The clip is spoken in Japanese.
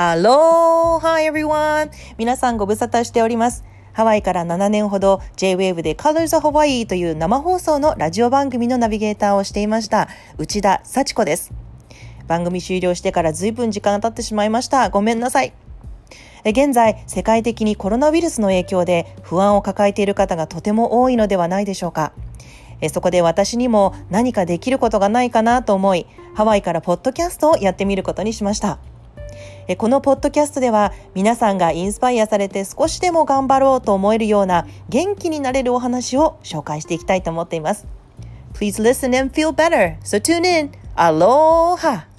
アロー Hi everyone! 皆さんご無沙汰しております。ハワイから7年ほど J-Wave で Colors of Hawaii という生放送のラジオ番組のナビゲーターをしていました内田幸子です。番組終了してから随分時間が経ってしまいました。ごめんなさい。現在、世界的にコロナウイルスの影響で不安を抱えている方がとても多いのではないでしょうか。そこで私にも何かできることがないかなと思い、ハワイからポッドキャストをやってみることにしました。このポッドキャストでは皆さんがインスパイアされて少しでも頑張ろうと思えるような元気になれるお話を紹介していきたいと思っています。Please listen and feel better. So tune in. Aloha!